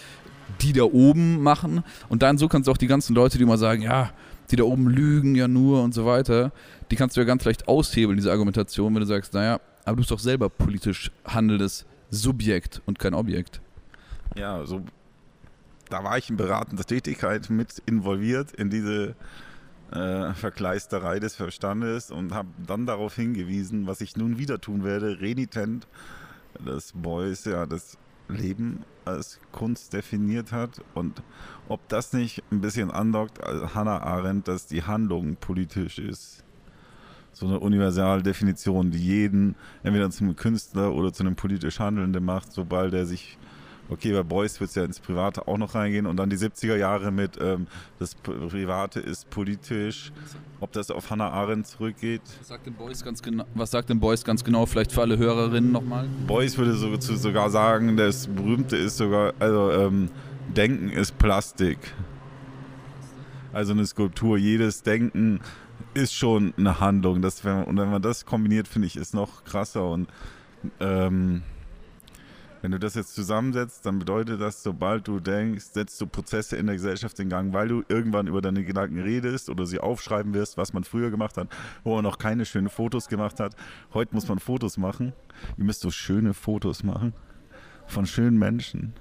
die da oben machen. Und dann so kannst du auch die ganzen Leute, die mal sagen, ja, die da oben lügen ja nur und so weiter, die kannst du ja ganz leicht aushebeln, diese Argumentation, wenn du sagst, naja, aber du bist doch selber politisch handelndes Subjekt und kein Objekt. Ja, so da war ich in beratender Tätigkeit mit involviert in diese äh, Verkleisterei des Verstandes und habe dann darauf hingewiesen, was ich nun wieder tun werde, renitent, dass Beuys ja das Leben als Kunst definiert hat und ob das nicht ein bisschen andockt als Hannah Arendt, dass die Handlung politisch ist. So eine Universaldefinition, die jeden entweder zu einem Künstler oder zu einem politisch Handelnden macht, sobald er sich okay, bei Beuys wird es ja ins Private auch noch reingehen und dann die 70er Jahre mit ähm, das Private ist politisch, ob das auf Hannah Arendt zurückgeht. Was sagt denn Beuys ganz genau, was sagt denn Beuys ganz genau, vielleicht für alle Hörerinnen nochmal? Beuys würde so, sogar sagen, das Berühmte ist sogar, also ähm, Denken ist Plastik. Also eine Skulptur, jedes Denken ist schon eine Handlung. Das, wenn, und wenn man das kombiniert, finde ich, ist noch krasser und ähm, wenn du das jetzt zusammensetzt, dann bedeutet das, sobald du denkst, setzt du Prozesse in der Gesellschaft in Gang, weil du irgendwann über deine Gedanken redest oder sie aufschreiben wirst, was man früher gemacht hat, wo man noch keine schönen Fotos gemacht hat. Heute muss man Fotos machen. Ihr müsst so schöne Fotos machen von schönen Menschen.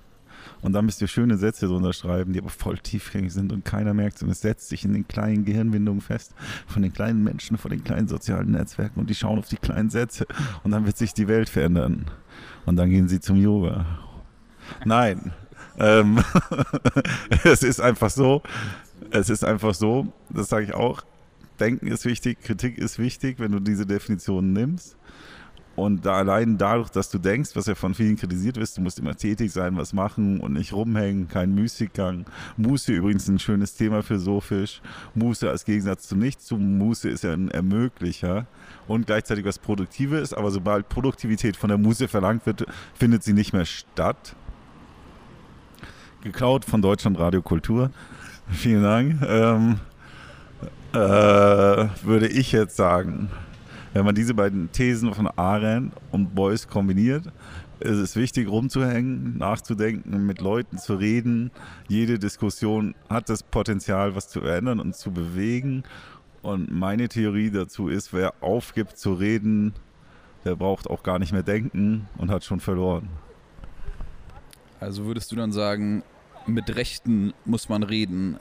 Und dann müsst ihr schöne Sätze drunter schreiben, die aber voll tiefgängig sind und keiner merkt es. Und es setzt sich in den kleinen Gehirnwindungen fest, von den kleinen Menschen, von den kleinen sozialen Netzwerken und die schauen auf die kleinen Sätze und dann wird sich die Welt verändern und dann gehen sie zum Yoga. Nein. ähm, es ist einfach so, es ist einfach so, das sage ich auch, Denken ist wichtig, Kritik ist wichtig, wenn du diese Definition nimmst. Und da allein dadurch, dass du denkst, was ja von vielen kritisiert wird, du musst immer tätig sein, was machen und nicht rumhängen, kein Müßiggang. Muße übrigens ein schönes Thema philosophisch. Muße als Gegensatz zu nichts. Zu Muße ist ja ein Ermöglicher und gleichzeitig was Produktives, aber sobald Produktivität von der Muße verlangt wird, findet sie nicht mehr statt. geklaut von Deutschland Radio Kultur. Vielen Dank. Ähm, äh, würde ich jetzt sagen, wenn man diese beiden Thesen von Arendt und Beuys kombiniert, ist es wichtig, rumzuhängen, nachzudenken, mit Leuten zu reden. Jede Diskussion hat das Potenzial, was zu verändern und zu bewegen. Und meine Theorie dazu ist, wer aufgibt zu reden, der braucht auch gar nicht mehr denken und hat schon verloren. Also würdest du dann sagen, mit Rechten muss man reden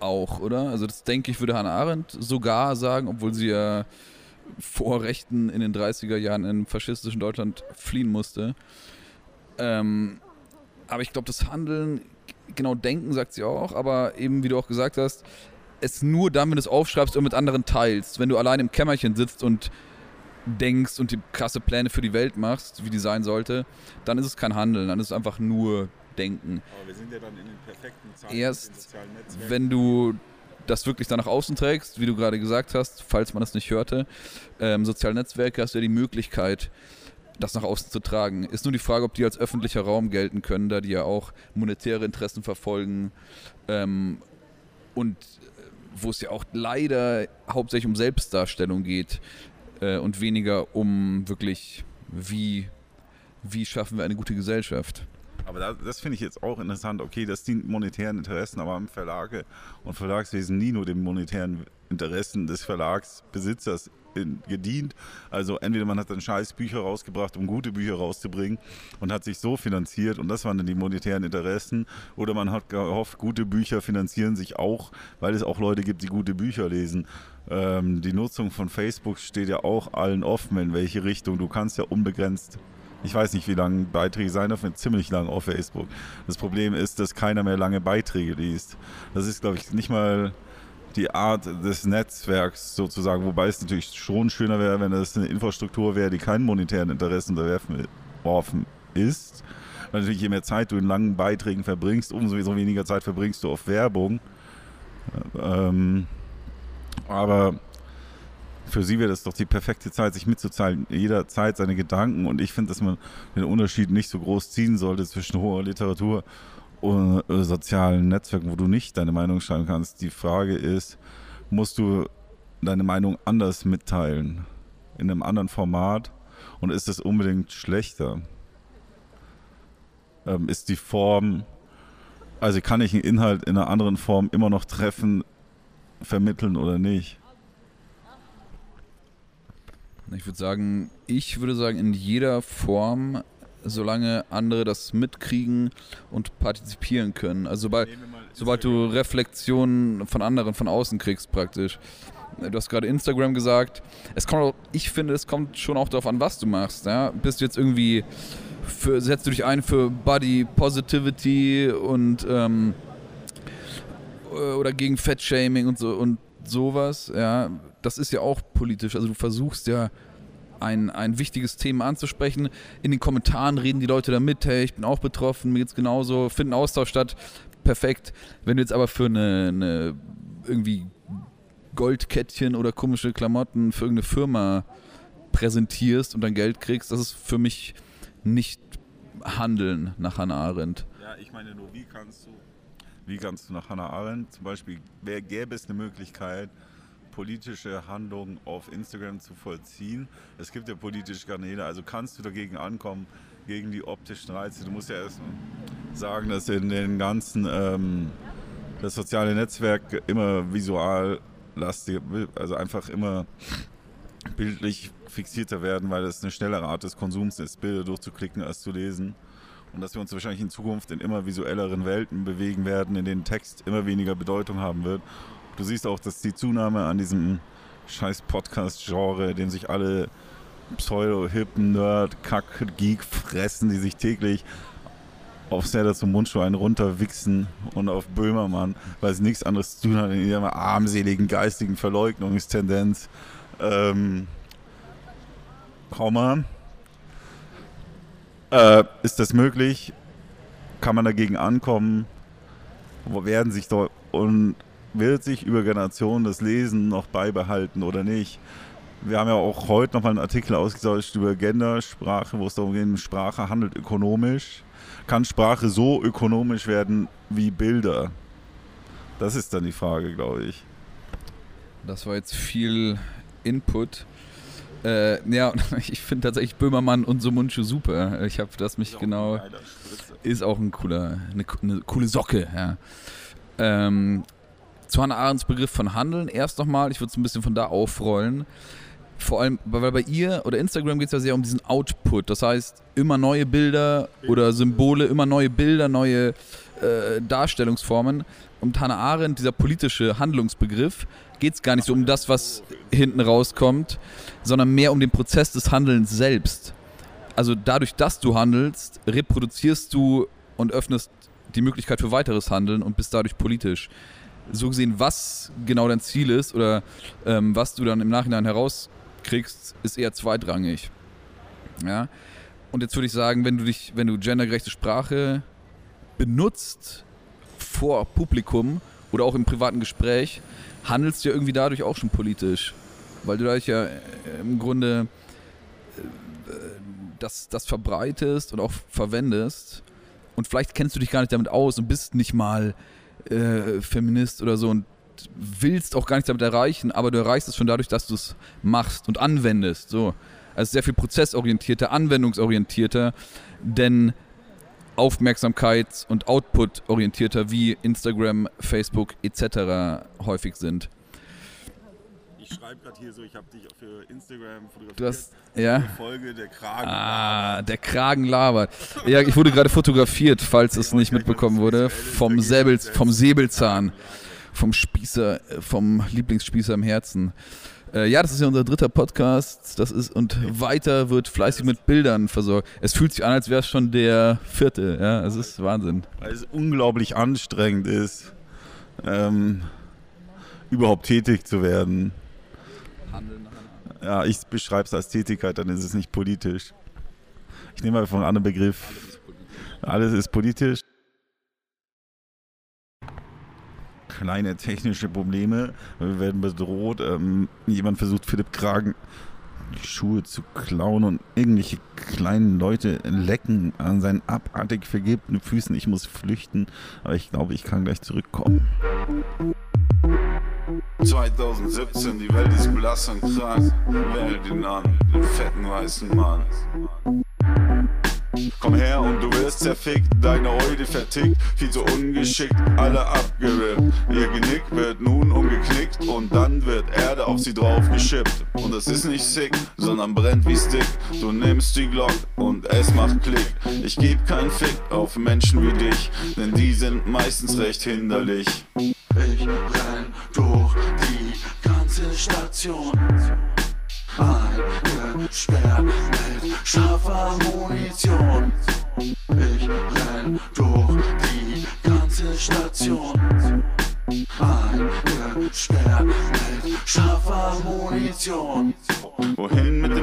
auch, oder? Also das denke ich, würde Hannah Arendt sogar sagen, obwohl sie ja vor Rechten in den 30er Jahren in faschistischen Deutschland fliehen musste. Ähm, aber ich glaube, das Handeln, genau denken, sagt sie auch, aber eben, wie du auch gesagt hast, es nur dann, wenn du es aufschreibst und mit anderen teilst. Wenn du allein im Kämmerchen sitzt und denkst und die krasse Pläne für die Welt machst, wie die sein sollte, dann ist es kein Handeln, dann ist es einfach nur Denken. Aber wir sind ja dann in den perfekten Zeiten Erst wenn du das wirklich dann nach außen trägst, wie du gerade gesagt hast, falls man das nicht hörte, ähm, soziale Netzwerke hast du ja die Möglichkeit, das nach außen zu tragen. Ist nur die Frage, ob die als öffentlicher Raum gelten können, da die ja auch monetäre Interessen verfolgen ähm, und wo es ja auch leider hauptsächlich um Selbstdarstellung geht äh, und weniger um wirklich, wie, wie schaffen wir eine gute Gesellschaft. Aber das, das finde ich jetzt auch interessant. Okay, das dient monetären Interessen, aber am Verlage und Verlagswesen nie nur den monetären Interessen des Verlagsbesitzers in, gedient. Also entweder man hat dann scheiß Bücher rausgebracht, um gute Bücher rauszubringen und hat sich so finanziert und das waren dann die monetären Interessen. Oder man hat gehofft, gute Bücher finanzieren sich auch, weil es auch Leute gibt, die gute Bücher lesen. Ähm, die Nutzung von Facebook steht ja auch allen offen, in welche Richtung. Du kannst ja unbegrenzt ich weiß nicht, wie lange Beiträge sein dürfen, ziemlich lang auf Facebook. Das Problem ist, dass keiner mehr lange Beiträge liest. Das ist, glaube ich, nicht mal die Art des Netzwerks sozusagen, wobei es natürlich schon schöner wäre, wenn das eine Infrastruktur wäre, die keinen monetären Interessen unterworfen ist. Weil natürlich je mehr Zeit du in langen Beiträgen verbringst, umso weniger Zeit verbringst du auf Werbung. Ähm, aber für sie wäre das doch die perfekte Zeit, sich mitzuteilen, jederzeit seine Gedanken. Und ich finde, dass man den Unterschied nicht so groß ziehen sollte zwischen hoher Literatur und äh, sozialen Netzwerken, wo du nicht deine Meinung schreiben kannst. Die Frage ist, musst du deine Meinung anders mitteilen, in einem anderen Format? Und ist es unbedingt schlechter? Ähm, ist die Form, also kann ich einen Inhalt in einer anderen Form immer noch treffen, vermitteln oder nicht? Ich würde sagen, ich würde sagen, in jeder Form, solange andere das mitkriegen und partizipieren können. Also sobald, sobald du Reflexionen von anderen von außen kriegst, praktisch. Du hast gerade Instagram gesagt. Es kommt auch, ich finde, es kommt schon auch darauf an, was du machst. Ja? Bist du jetzt irgendwie, für, setzt du dich ein für Body Positivity und ähm, oder gegen Fettshaming und so und sowas, ja, das ist ja auch politisch. Also du versuchst ja ein, ein wichtiges Thema anzusprechen. In den Kommentaren reden die Leute da mit, hey, ich bin auch betroffen, mir geht's genauso, finden Austausch statt. Perfekt. Wenn du jetzt aber für eine, eine irgendwie Goldkettchen oder komische Klamotten für irgendeine Firma präsentierst und dann Geld kriegst, das ist für mich nicht Handeln nach Hannah Arendt. Ja, ich meine nur, wie kannst du, wie kannst du nach Hannah Arendt zum Beispiel, wer gäbe es eine Möglichkeit, politische Handlungen auf Instagram zu vollziehen. Es gibt ja politische Kanäle, also kannst du dagegen ankommen, gegen die optischen Reize. Du musst ja erst sagen, dass in den ganzen, ähm, das soziale Netzwerk immer visual lastig, also einfach immer bildlich fixierter werden, weil es eine schnellere Art des Konsums ist, Bilder durchzuklicken als zu lesen. Und dass wir uns wahrscheinlich in Zukunft in immer visuelleren Welten bewegen werden, in denen Text immer weniger Bedeutung haben wird Du siehst auch, dass die Zunahme an diesem scheiß Podcast-Genre, den sich alle Pseudo-Hippen, Nerd, Kack, Geek fressen, die sich täglich auf Serdar zum Mundschuh einen runterwichsen und auf Böhmermann, weil es nichts anderes zu tun hat in ihrer armseligen geistigen Verleugnungstendenz. Ähm, Komma. Äh, ist das möglich? Kann man dagegen ankommen? Werden sich dort und wird sich über Generationen das Lesen noch beibehalten oder nicht? Wir haben ja auch heute nochmal einen Artikel ausgetauscht über Gendersprache, wo es darum geht, Sprache handelt ökonomisch. Kann Sprache so ökonomisch werden wie Bilder? Das ist dann die Frage, glaube ich. Das war jetzt viel Input. Äh, ja, ich finde tatsächlich Böhmermann und Sumunchu super. Ich habe das mich genau. Ist auch ein cooler, eine, eine coole Socke, ja. Ähm, zu Hannah Arendts Begriff von Handeln erst nochmal, ich würde es ein bisschen von da aufrollen. Vor allem, weil bei ihr oder Instagram geht es ja sehr um diesen Output. Das heißt, immer neue Bilder oder Symbole, immer neue Bilder, neue äh, Darstellungsformen. Und Hannah Arendt, dieser politische Handlungsbegriff, geht es gar nicht so um das, was hinten rauskommt, sondern mehr um den Prozess des Handelns selbst. Also dadurch, dass du handelst, reproduzierst du und öffnest die Möglichkeit für weiteres Handeln und bist dadurch politisch. So gesehen, was genau dein Ziel ist oder ähm, was du dann im Nachhinein herauskriegst, ist eher zweitrangig. Ja. Und jetzt würde ich sagen, wenn du dich, wenn du gendergerechte Sprache benutzt vor Publikum oder auch im privaten Gespräch, handelst du ja irgendwie dadurch auch schon politisch. Weil du dadurch ja äh, im Grunde äh, das, das verbreitest und auch verwendest. Und vielleicht kennst du dich gar nicht damit aus und bist nicht mal äh, Feminist oder so und willst auch gar nichts damit erreichen, aber du erreichst es schon dadurch, dass du es machst und anwendest. So. Also sehr viel prozessorientierter, anwendungsorientierter, denn Aufmerksamkeits- und Output-orientierter wie Instagram, Facebook etc. häufig sind. Ich schreibe gerade hier so, ich habe dich für Instagram fotografiert. Du hast, ja? Folge der Kragen. Ah, der Kragen labert. Ja, ich wurde gerade fotografiert, falls es nicht mitbekommen wurde, vom, Säbel, vom Säbelzahn, vom Spießer, vom Lieblingsspießer im Herzen. Äh, ja, das ist ja unser dritter Podcast. Das ist und weiter wird fleißig mit Bildern versorgt. Es fühlt sich an, als wäre es schon der vierte. Ja, es ist Wahnsinn. Weil es unglaublich anstrengend ist, ähm, überhaupt tätig zu werden. Ja, ich beschreibe es als Tätigkeit, dann ist es nicht politisch. Ich nehme einfach einen anderen Begriff. Alles ist politisch. Kleine technische Probleme. Wir werden bedroht. Ähm, jemand versucht Philipp Kragen die Schuhe zu klauen und irgendwelche kleinen Leute lecken an seinen abartig vergilbten Füßen. Ich muss flüchten, aber ich glaube, ich kann gleich zurückkommen. 2017, die Welt ist blass und krank. Wähle den an, den fetten weißen Mann. Komm her und du wirst zerfickt, deine Eude vertickt, viel zu ungeschickt, alle abgewirkt. Ihr Genick wird nun umgeknickt und dann wird Erde auf sie drauf geschippt. Und es ist nicht sick, sondern brennt wie Stick. Du nimmst die Glock und es macht Klick. Ich geb keinen Fick auf Menschen wie dich, denn die sind meistens recht hinderlich. Ich renn durch die ganze Station. Eingesperrt mit scharfer Munition. Ich renn durch die ganze Station. Eingesperrt mit scharfer Munition.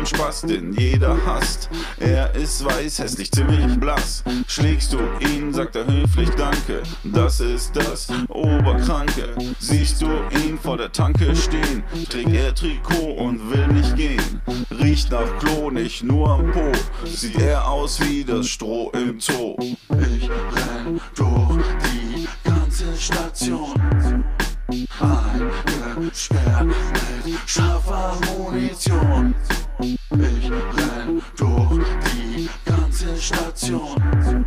Spaß, den jeder hasst? Er ist weiß, hässlich, ziemlich blass. Schlägst du ihn, sagt er höflich Danke. Das ist das Oberkranke. Siehst du ihn vor der Tanke stehen? Trägt er Trikot und will nicht gehen. Riecht nach Klo, nicht nur am Po. Sieht er aus wie das Stroh im Zoo. Ich renn durch die ganze Station. Eingesperrt mit scharfer Munition. Ich renn durch die ganze Station.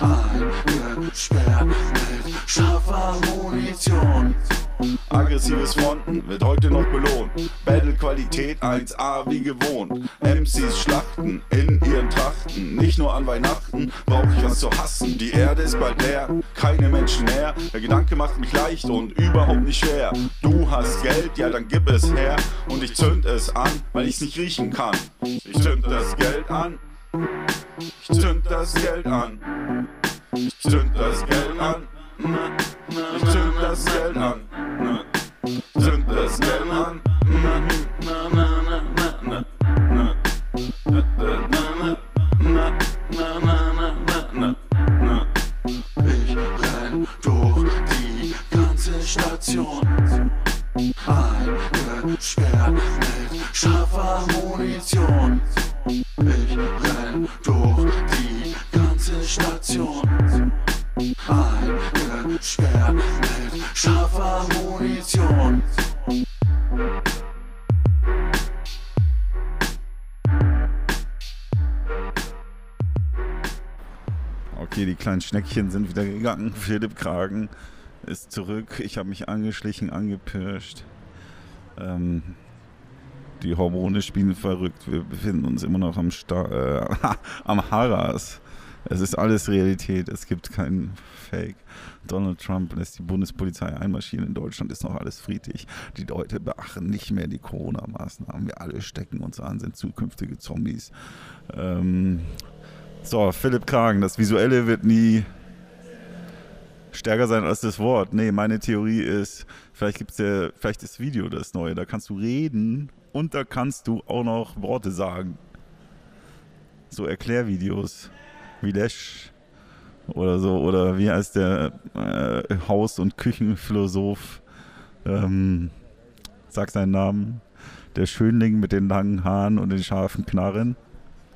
Eingesperrt mit scharfer Munition. Aggressives Fronten wird heute noch belohnt. Battle-Qualität 1A wie gewohnt. MCs schlachten in ihren Trachten. Nicht nur an Weihnachten brauch ich was zu hassen. Die Erde ist bald leer, keine Menschen mehr. Der Gedanke macht mich leicht und überhaupt nicht schwer. Du hast Geld, ja dann gib es her. Und ich zünd es an, weil ich's nicht riechen kann. Ich zünd das Geld an. Ich zünd das Geld an. Ich zünd das Geld an. Ich zünd das Geld an. Zünd das Geld an. Ich renn durch die ganze Station. Eingesperrt mit scharfer Munition. Ich renn durch die ganze Station. Eingesperrt Absperr mit scharfer Munition. Okay, die kleinen Schneckchen sind wieder gegangen. Philipp Kragen ist zurück. Ich habe mich angeschlichen, angepirscht. Ähm, die Hormone spielen verrückt. Wir befinden uns immer noch am, Sta äh, am Haras. Es ist alles Realität. Es gibt keinen Fake. Donald Trump lässt die Bundespolizei einmarschieren. In Deutschland ist noch alles friedlich. Die Leute beachten nicht mehr die Corona-Maßnahmen. Wir alle stecken uns an, sind zukünftige Zombies. Ähm, so, Philipp Kragen. Das Visuelle wird nie stärker sein als das Wort. Nee, meine Theorie ist, vielleicht gibt's ja, vielleicht ist Video das Neue. Da kannst du reden und da kannst du auch noch Worte sagen. So Erklärvideos wie Lesch oder so. Oder wie heißt der äh, Haus- und Küchenphilosoph? Ähm, sag seinen Namen. Der Schönling mit den langen Haaren und den scharfen Knarren.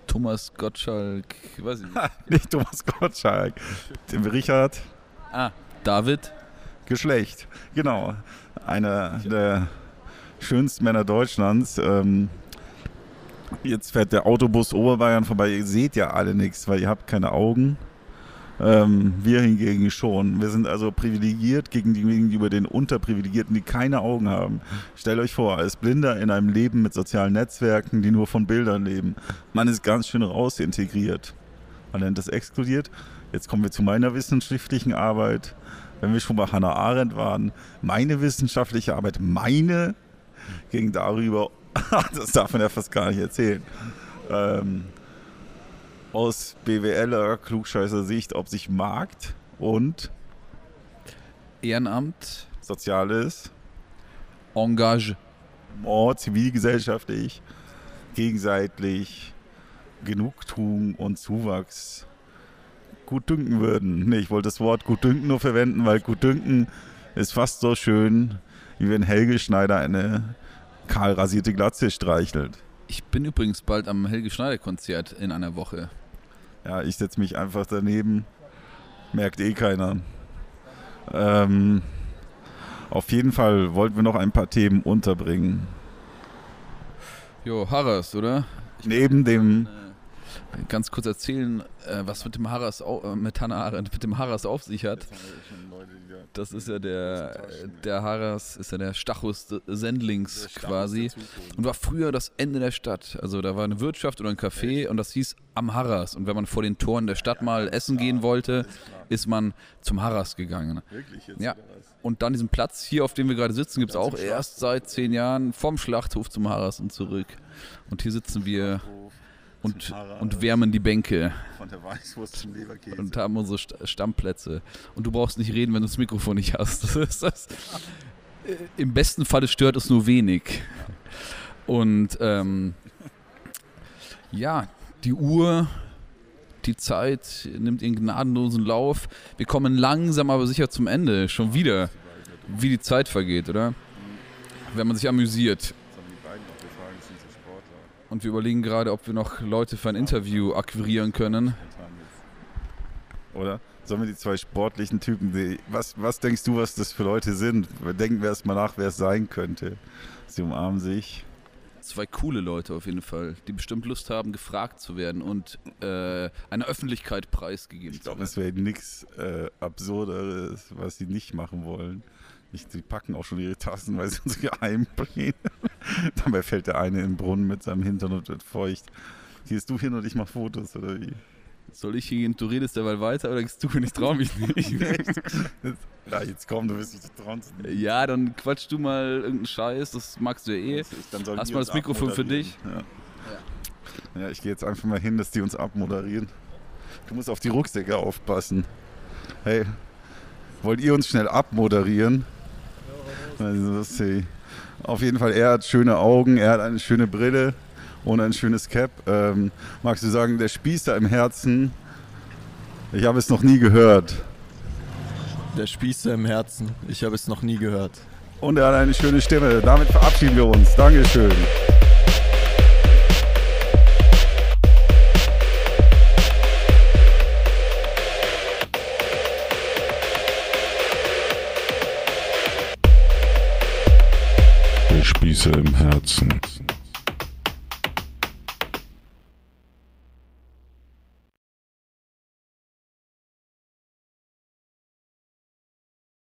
Thomas Gottschalk, weiß ich nicht. Nicht Thomas Gottschalk. Richard ah, David. Geschlecht. Genau. Einer der schönsten Männer Deutschlands. Ähm, jetzt fährt der Autobus Oberbayern vorbei. Ihr seht ja alle nichts, weil ihr habt keine Augen. Ähm, wir hingegen schon. Wir sind also privilegiert gegenüber den Unterprivilegierten, die keine Augen haben. Stellt euch vor, als Blinder in einem Leben mit sozialen Netzwerken, die nur von Bildern leben. Man ist ganz schön rausintegriert. Man nennt das exkludiert. Jetzt kommen wir zu meiner wissenschaftlichen Arbeit. Wenn wir schon bei Hannah Arendt waren, meine wissenschaftliche Arbeit, meine ging darüber, das darf man ja fast gar nicht erzählen, ähm, aus BWLer klugscheißer Sicht, ob sich Markt und Ehrenamt, Soziales, Engage. oh, zivilgesellschaftlich, gegenseitig Genugtuung und Zuwachs gut dünken würden. Nee, ich wollte das Wort gut dünken nur verwenden, weil gut dünken ist fast so schön, wie wenn Helge Schneider eine kahl rasierte Glatze streichelt. Ich bin übrigens bald am Helge Schneider Konzert in einer Woche. Ja, ich setze mich einfach daneben. Merkt eh keiner. Ähm, auf jeden Fall wollten wir noch ein paar Themen unterbringen. Jo, Harras, oder? Neben dem Äh, Ganz kurz erzählen, äh, was mit dem Harras, äh, mit Hannah Arendt, mit dem Harras auf sich hat. Das ist ja der, der Harras, ist ja der Stachus Sendlings quasi. Und war früher das Ende der Stadt. Also da war eine Wirtschaft oder ein Café und das hieß am Harras. Und wenn man vor den Toren der Stadt mal essen gehen wollte, ist man zum Harras gegangen. Wirklich jetzt Ja. Und dann diesen Platz hier, auf dem wir gerade sitzen, gibt es auch erst seit zehn Jahren vom Schlachthof zum Harras und zurück. Und hier sitzen wir und, und wärmen die Bänke Von der Weißwurst zum Leberkäse. und haben unsere St Stammplätze. Und du brauchst nicht reden, wenn du das Mikrofon nicht hast. Das ist das. Äh, Im besten Falle stört es nur wenig. Und ähm, ja, die Uhr, die Zeit nimmt ihren gnadenlosen Lauf. Wir kommen langsam aber sicher zum Ende. Schon wieder, wie die Zeit vergeht, oder? Wenn man sich amüsiert. Das haben die beiden noch gefragt, sind so Sportler. Und wir überlegen gerade, ob wir noch Leute für ein Interview akquirieren können. Oder? Sollen wir die zwei sportlichen Typen, die, was, was denkst du, was das für Leute sind? Denken wir erstmal nach, wer es sein könnte. Sie umarmen sich. Zwei coole Leute auf jeden Fall, die bestimmt Lust haben, gefragt zu werden und äh, einer Öffentlichkeit preisgegeben Ich zu glaube, werden. es wäre nichts äh, Absurderes, was sie nicht machen wollen. Ich, die packen auch schon ihre Tassen, weil sie uns geheim bringen. Dabei fällt der eine in den Brunnen mit seinem Hintern und wird feucht. Gehst du hin und ich mach Fotos, oder wie? Soll ich hier gehen, du redest derweil weiter oder gehst du hin? Ich trau mich nicht. Ja, jetzt komm, du wirst dich trauen. ja, dann quatsch du mal irgendeinen Scheiß, das magst du ja eh. Dann sollen Hast mal das Mikrofon für abmoderieren. Ja. ja, ich gehe jetzt einfach mal hin, dass die uns abmoderieren. Du musst auf die Rucksäcke aufpassen. Hey, wollt ihr uns schnell abmoderieren? Auf jeden Fall, er hat schöne Augen, er hat eine schöne Brille und ein schönes Cap. Ähm, magst du sagen, der Spießer im Herzen? Ich habe es noch nie gehört. Der Spießer im Herzen. Ich habe es noch nie gehört. Und er hat eine schöne Stimme. Damit verabschieden wir uns. Dankeschön. Spießer im Herzen.